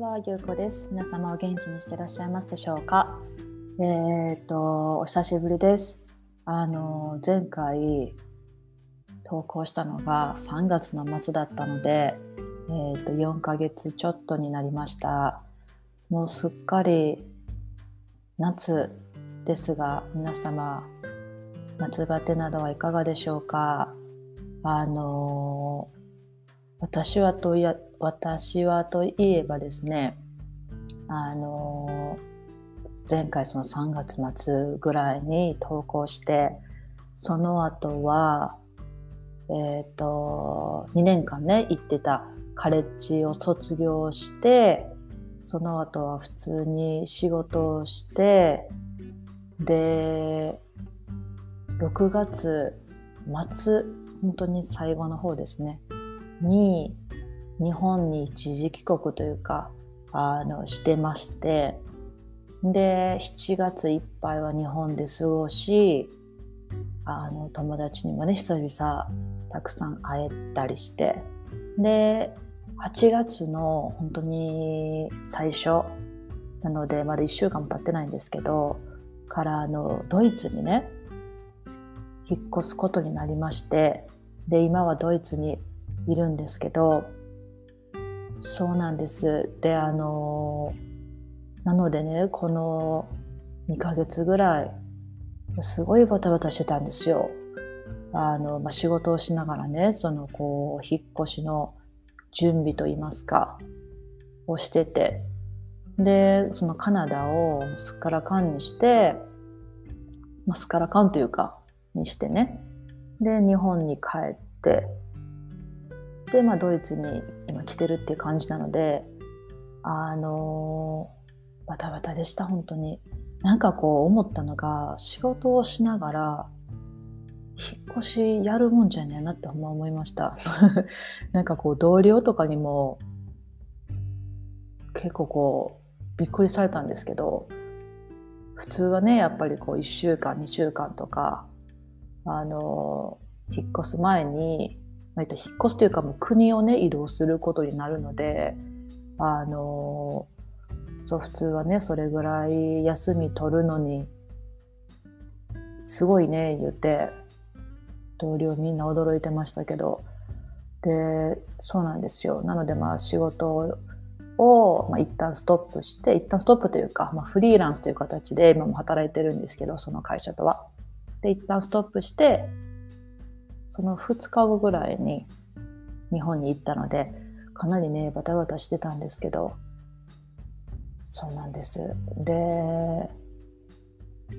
は、ゆうこです。皆様お元気にしてらっしゃいますでしょうか？えっ、と、お久しぶりです。あの、前回投稿したのが3月の末だったので、えっ、と、4ヶ月ちょっとになりました。もうすっかり夏ですが、皆様、夏バテなどはいかがでしょうか？あの、私はといや私はといえばですねあの前回その3月末ぐらいに投稿してその後はえっ、と2年間ね行ってたカレッジを卒業してその後は普通に仕事をしてで6月末本当に最後の方ですねに日本に一時帰国というかあのしてましてで7月いっぱいは日本で過ごしあの友達にもね久々たくさん会えたりしてで8月の本当に最初なのでまだ1週間も経ってないんですけどからあのドイツにね引っ越すことになりましてで今はドイツにいるんですけどそうなんです。であのなのでねこの2ヶ月ぐらいすごいバタバタしてたんですよ。あの、まあ、仕事をしながらねそのこう引っ越しの準備といいますかをしてて。でそのカナダをすっからかんにして、まあ、すっからかんというかにしてね。で日本に帰ってで、まあ、ドイツに今来てるっていう感じなのであのバタバタでした本当に。なんかこう思ったのが仕事をしながら引っ越しやるもんじゃねえなってほんま思いました。なんかこう同僚とかにも結構こうびっくりされたんですけど普通はねやっぱりこう1週間2週間とかあの引っ越す前にまあ、引っ越すというかもう国をね移動することになるのであのそう普通はねそれぐらい休み取るのにすごいね言って同僚みんな驚いてましたけどでそうなんですよなのでまあ仕事を、まあ、一旦ストップして一旦ストップというか、まあ、フリーランスという形で今も働いてるんですけどその会社とは。で一旦ストップしてその2日後ぐらいに日本に行ったのでかなりねバタバタしてたんですけどそうなんです。で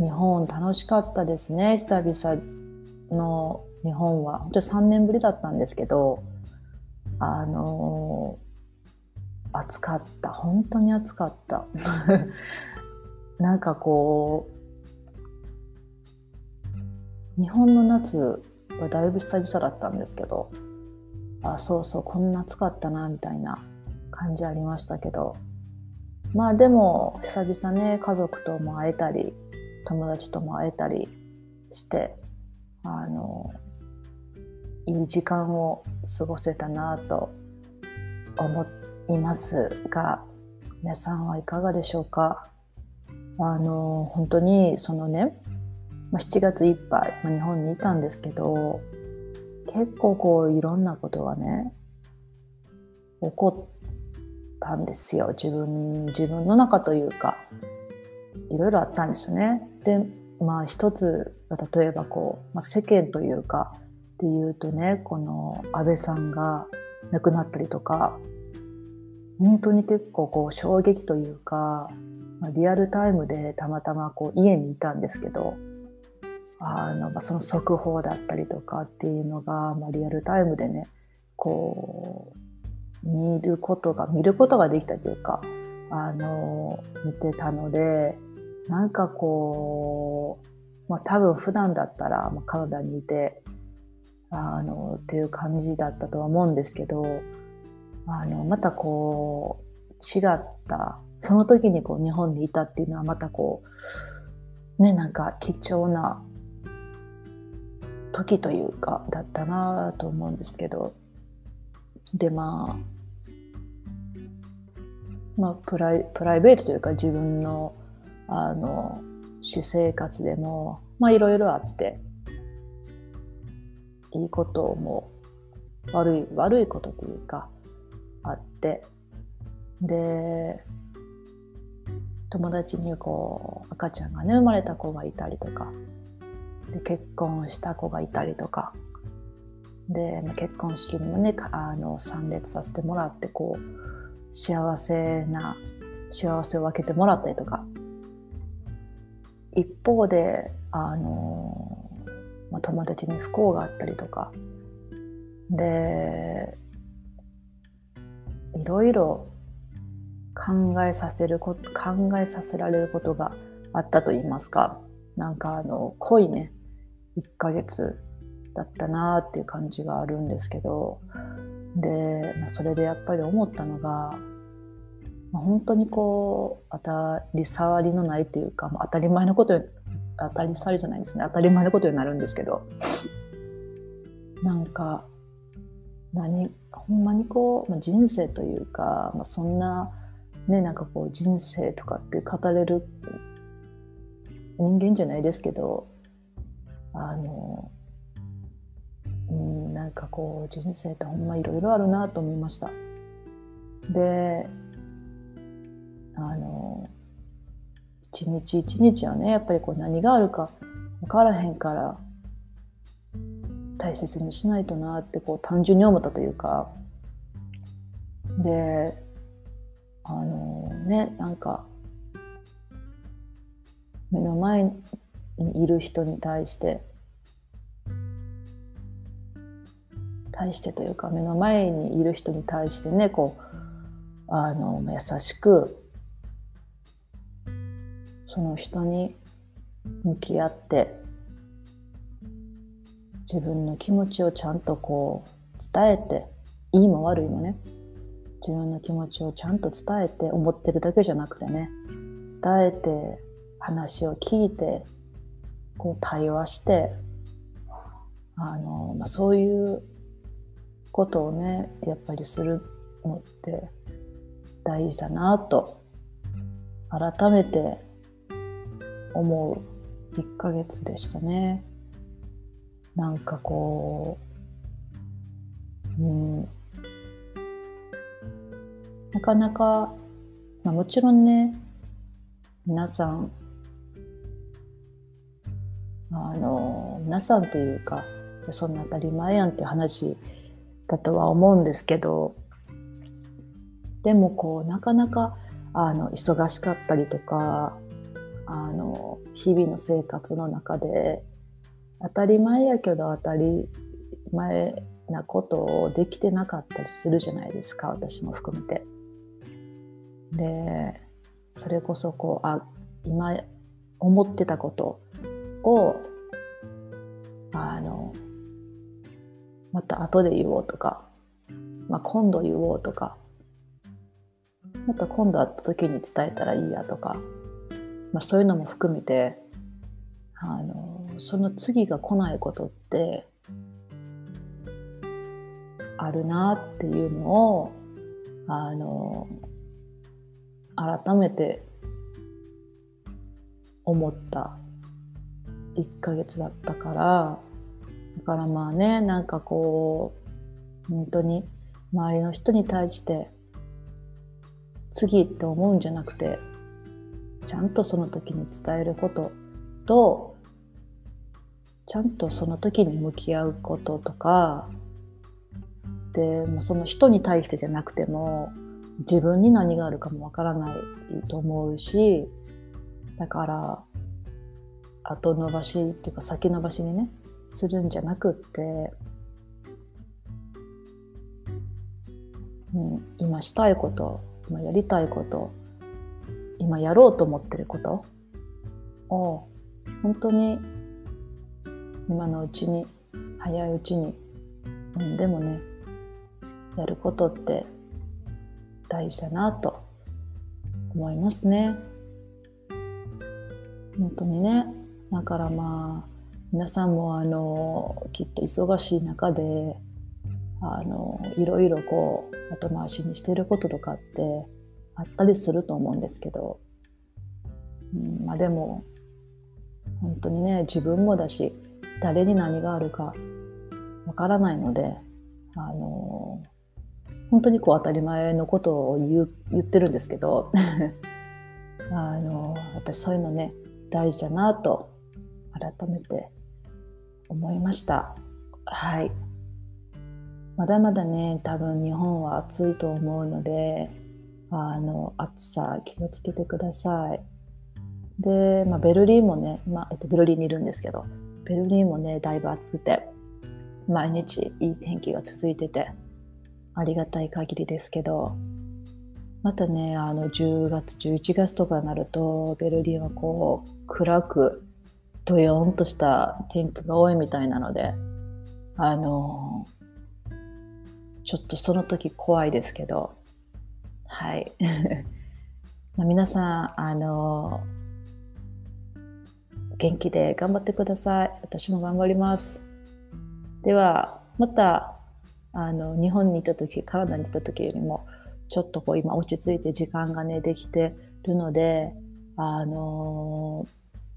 日本楽しかったですね。久々の日本は。本当に3年ぶりだったんですけどあの暑かった。本当に暑かった。なんかこう日本の夏だいぶ久々だったんですけどあそうそうこんな暑かったなみたいな感じありましたけど。まあでも久々ね家族とも会えたり友達とも会えたりしてあのいい時間を過ごせたなと思いますが皆さんはいかがでしょうか？あの本当にそのね7月いっぱい、まあ、日本にいたんですけど結構こういろんなことがね起こったんですよ自分自分の中というかいろいろあったんですよね。でまあ一つ例えばこう、まあ、世間というかっていうとねこの安倍さんが亡くなったりとか本当に結構こう衝撃というか、まあ、リアルタイムでたまたまこう家にいたんですけどあの、まあ、その速報だったりとかっていうのが、まあ、リアルタイムでねこう見ることが見ることができたというかあの見てたのでなんかこう、まあ、多分普段だったら、まあ、カナダにいてあのっていう感じだったとは思うんですけどあのまたこう違ったその時にこう日本にいたっていうのはまたこうねなんか貴重な時というかだったなと思うんですけど。でまあまあ、プライプライベートというか自分のあの私生活でもまあいろいろあっていいことも悪い悪いことというかあって。で友達にこう赤ちゃんがね生まれた子がいたりとかで結婚した子がいたりとか。で、まあ、結婚式にもねあの参列させてもらってこう幸せな幸せを分けてもらったりとか。一方であの、まあ、友達に不幸があったりとか。でいろいろ考えさせること考えさせられることがあったと言いますか。なんかあの濃いね。1ヶ月だったなっていう感じがあるんですけどで、まあ、それでやっぱり思ったのが、まあ、本当にこう当たり障りのないというか、まあ、当たり前のこと当たり障りじゃないですね。当たり前のことになるんですけどなんか何ほんまにこう、まあ、人生というか、まあ、そんなねなんかこう人生とかって語れる人間じゃないですけどあのうんなんかこう人生ってほんまいろいろあるなと思いました。であの一日一日はねやっぱりこう何があるか分からへんから大切にしないとなってこう単純に思ったというか。であのねなんか目の前いる人に対して対してというか目の前にいる人に対してねこうあの優しくその人に向き合って自分の気持ちをちゃんとこう伝えていいも悪いもね自分の気持ちをちゃんと伝えて思ってるだけじゃなくてね伝えて話を聞いてこう対話してあの、まあ、そういうことをねやっぱりするのって大事だなと改めて思う1ヶ月でしたね。なんかこう、うん、なかなか、まあ、もちろんね皆さん皆さんというかそんな当たり前やんっていう話だとは思うんですけどでもこうなかなかあの忙しかったりとかあの日々の生活の中で当たり前やけど当たり前なことをできてなかったりするじゃないですか私も含めて。でそれこそこうあ今思ってたことをあのまた後で言おうとか、まあ、今度言おうとかまた今度会った時に伝えたらいいやとか、まあ、そういうのも含めてあのその次が来ないことってあるなっていうのをあの改めて思った1ヶ月だったからだからまあねなんかこう本当に周りの人に対して次って思うんじゃなくてちゃんとその時に伝えることとちゃんとその時に向き合うこととかでもその人に対してじゃなくても自分に何があるかもわからないと思うしだから後延ばしっていうか先延ばしにねするんじゃなくって、うん、今したいこと今やりたいこと今やろうと思ってることを本当に今のうちに早いうちに、うん、でもねやることって大事だなと思いますね。本当にねだからまあ皆さんもあのきっと忙しい中であのいろいろこう後回しにしてることとかってあったりすると思うんですけど、うん、まあでも本当にね自分もだし誰に何があるかわからないのであの本当にこう当たり前のことを言う言ってるんですけど。あのやっぱりそういうのね大事だなと改めて思いました。はい。まだまだね多分日本は暑いと思うのであの暑さ気をつけてください。で、まあ、ベルリンもね、まあえっと、ベルリンにいるんですけどベルリンもねだいぶ暑くて毎日いい天気が続いててありがたい限りですけどまたねあの10月11月とかになるとベルリンはこう暗くドヨンとした天気が多いみたいなのであのちょっとその時怖いですけどはい。ま皆さんあの元気で頑張ってください。私も頑張ります。ではまたあの日本にいた時カナダにいた時よりもちょっとこう今落ち着いて時間がねできてるのであの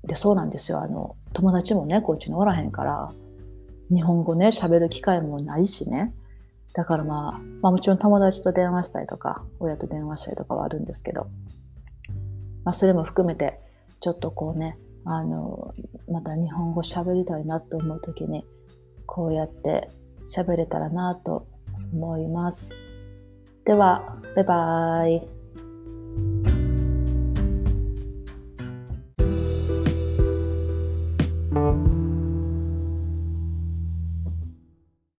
でそうなんですよあの友達もねこっちにおらへんから日本語ね喋る機会もないしねだからまあ、まあ、もちろん友達と電話したりとか親と電話したりとかはあるんですけど、まあ、それも含めてちょっとこうねあのまた日本語喋りたいなと思う時にこうやって喋れたらなと思います。では、バイバーイ。